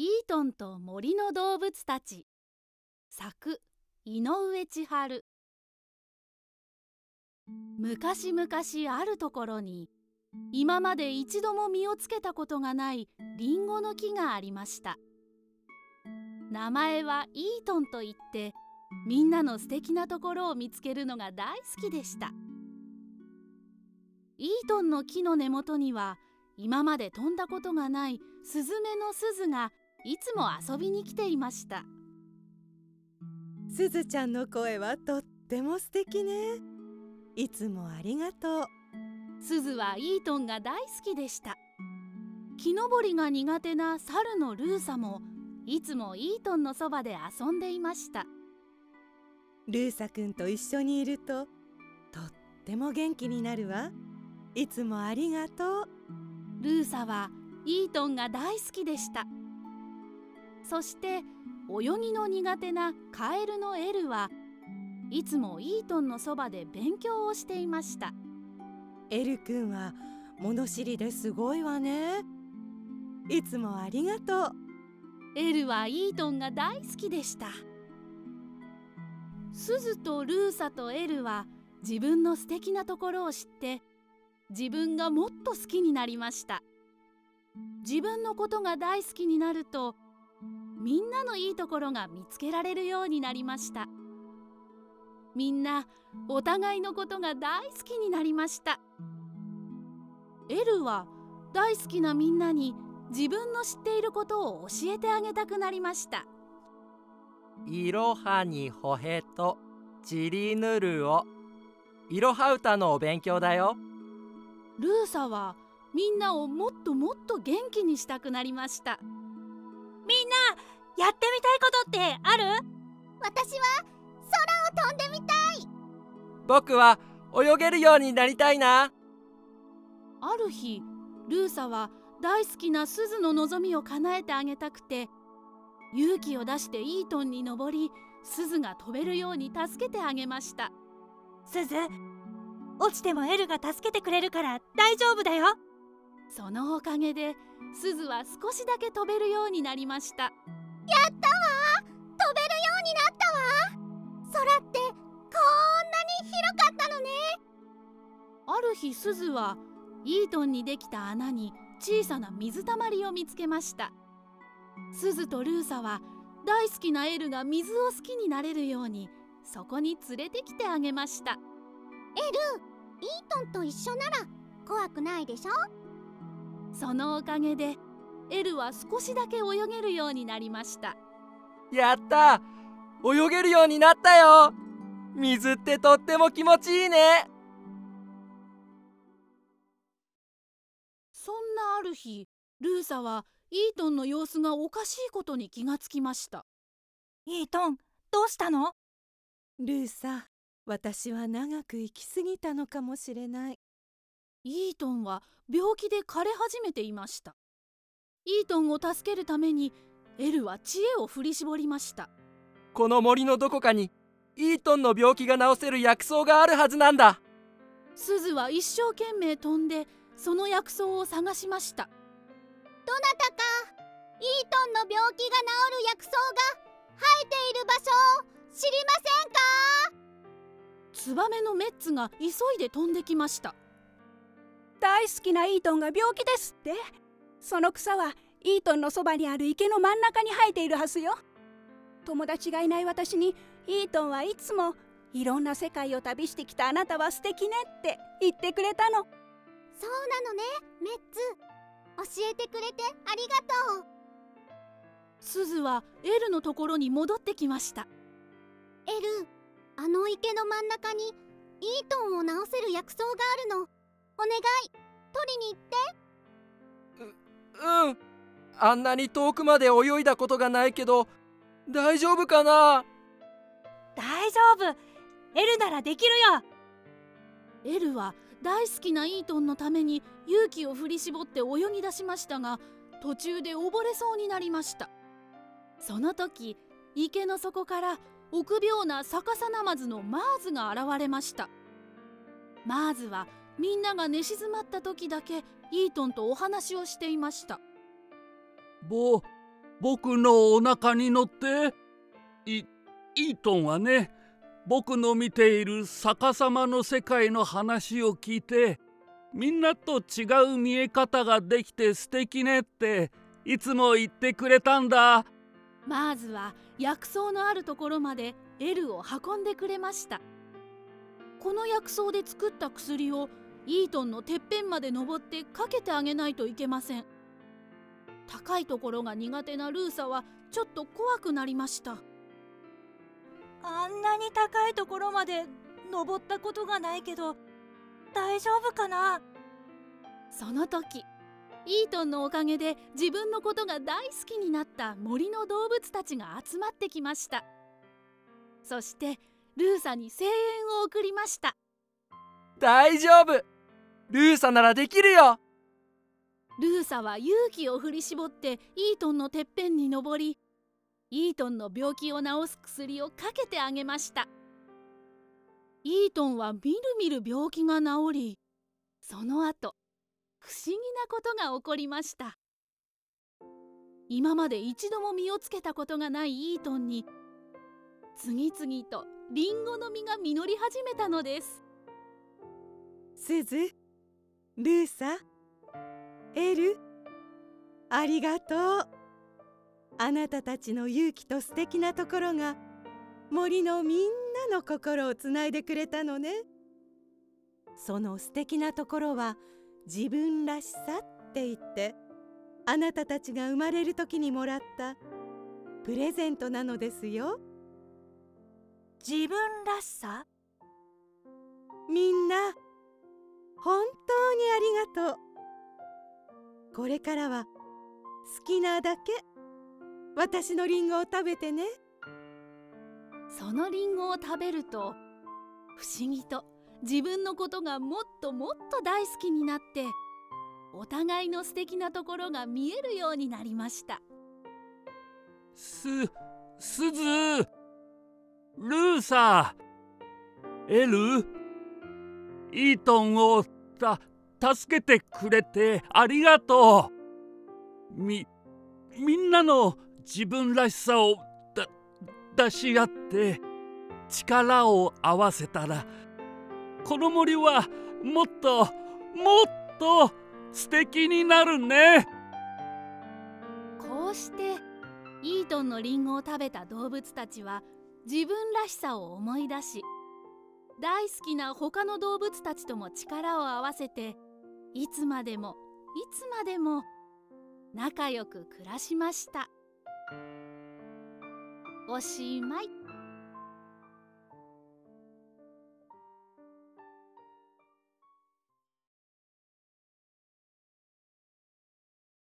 イートンと森の動物たち。作井上千春。昔々あるところに今まで一度も実をつけたことがないリンゴの木がありました。名前はイートンといってみんなの素敵なところを見つけるのが大好きでした。イートンの木の根元には今まで飛んだことがないスズメの鈴がいつも遊びに来ていました。すずちゃんの声はとっても素敵ね。いつもありがとう。すずはイートンが大好きでした。木登りが苦手な猿のルーサもいつもイートンのそばで遊んでいました。ルーサくんと一緒にいるととっても元気になるわ。いつもありがとう。ルーサはイートンが大好きでしたそして泳ぎの苦手なカエルのエルはいつもイートンのそばで勉強をしていました。エルくんは物知りですごいわね。いつもありがとう。エルはイートンが大好きでした。スズとルーサとエルは自分の素敵なところを知って自分がもっと好きになりました。自分のことが大好きになるとみんなのいいところが見つけられるようになりました。みんなお互いのことが大好きになりました。エルは大好きなみんなに自分の知っていることを教えてあげたくなりました。いろはにほへとちりぬるを。いろは歌のお勉強だよ。ルーサはみんなをもっともっと元気にしたくなりましたやってみたいことってある？私は空を飛んでみたい。僕は泳げるようになりたいな。ある日ルーサは大好きなスズの望みを叶えてあげたくて勇気を出してイートンに登りスズが飛べるように助けてあげました。スズ落ちてもエルが助けてくれるから大丈夫だよそのおかげでスズは少しだけ飛べるようになりました。やったわ飛べるようになったわ空ってこんなに広かったのね！ある日スズはイートンにできた穴に小さな水たまりを見つけました。スズとルーサは大好きなエルが水を好きになれるようにそこに連れてきてあげました。エルイートンと一緒なら怖くないでしょ？そのおかげでエルは少しだけ泳げるようになりました。やった！泳げるようになったよ！水ってとっても気持ちいいね！そんなある日ルーサはイートンの様子がおかしいことに気がつきました。イートンどうしたの？ルーサ私は長く生きすぎたのかもしれないイートンは病気で枯れ始めていました。イートンを助けるためにエルは知恵を振り絞りました。この森のどこかにイートンの病気が治せる薬草があるはずなんだ。スズは一生懸命飛んでその薬草を探しました。どなたかイートンの病気が治る薬草が生えている場所を知りませんか？ツバメのメッツが急いで飛んできました大好きなイートンが病気ですって。その草はイートンのそばにある池の真ん中に生えているはずよ。友達がいない私にイートンはいつもいろんな世界を旅してきたあなたは素敵ねって言ってくれたの。そうなのねメッツ。教えてくれてありがとう。スズはエルのところに戻ってきました。エルあの池の真ん中にイートンを治せる薬草があるの。お願い取りに行って。ううん。あんなに遠くまで泳いだことがないけど大丈夫かな？大丈夫。エルならできるよ。エルは大好きなイートンのために勇気を振り絞って泳ぎ出しましたが途中で溺れそうになりました。その時池の底から臆病な逆さナマズのマーズが現れました。マーズはみんなが寝静まった時だけイートンとお話をしていました。ボー僕のお腹に乗っていイートンはね僕の見ている逆さまの世界の話を聞いてみんなと違う見え方ができて素敵ねっていつも言ってくれたんだ。マーズは薬草のあるところまでエルを運んでくれました。この薬草で作った薬をイートンのてっぺんまで登ってかけてあげないといけません。高いところが苦手なルーサはちょっと怖くなりました。あんなに高いところまで登ったことがないけど大丈夫かな？その時イートンのおかげで自分のことが大好きになった森の動物たちが集まってきました。そしてルーサに声援を送りました。大丈夫ルーサならできるよ。ルーサは勇気を振り絞ってイートンのてっぺんに登りイートンの病気を治す薬をかけてあげました。イートンはみるみる病気が治りその後不思議なことが起こりました。今まで一度も実をつけたことがないイートンに次々とリンゴの実が実り始めたのです。すずルーサ？エル？ありがとう。あなたたちの勇気と素敵なところが森のみんなの心をつないでくれたのね。その素敵なところは自分らしさって言ってあなたたちが生まれる時にもらったプレゼントなのですよ。自分らしさ？みんな本当にありがとう。これからは好きなだけ私のリンゴを食べてね。そのリンゴを食べると不思議と自分のことがもっともっと大好きになってお互いの素敵なところが見えるようになりました。すすずルーサエルイートンをた助けてくれてありがとう。みみんなの自分らしさをだ出し合って力を合わせたらこの森はもっともっと素敵になるね。こうしてイートンのリンゴを食べた動物たちは自分らしさを思い出し大好きな他の動物たちとも力を合わせていつまでもいつまでも仲良く暮らしましたおしまい。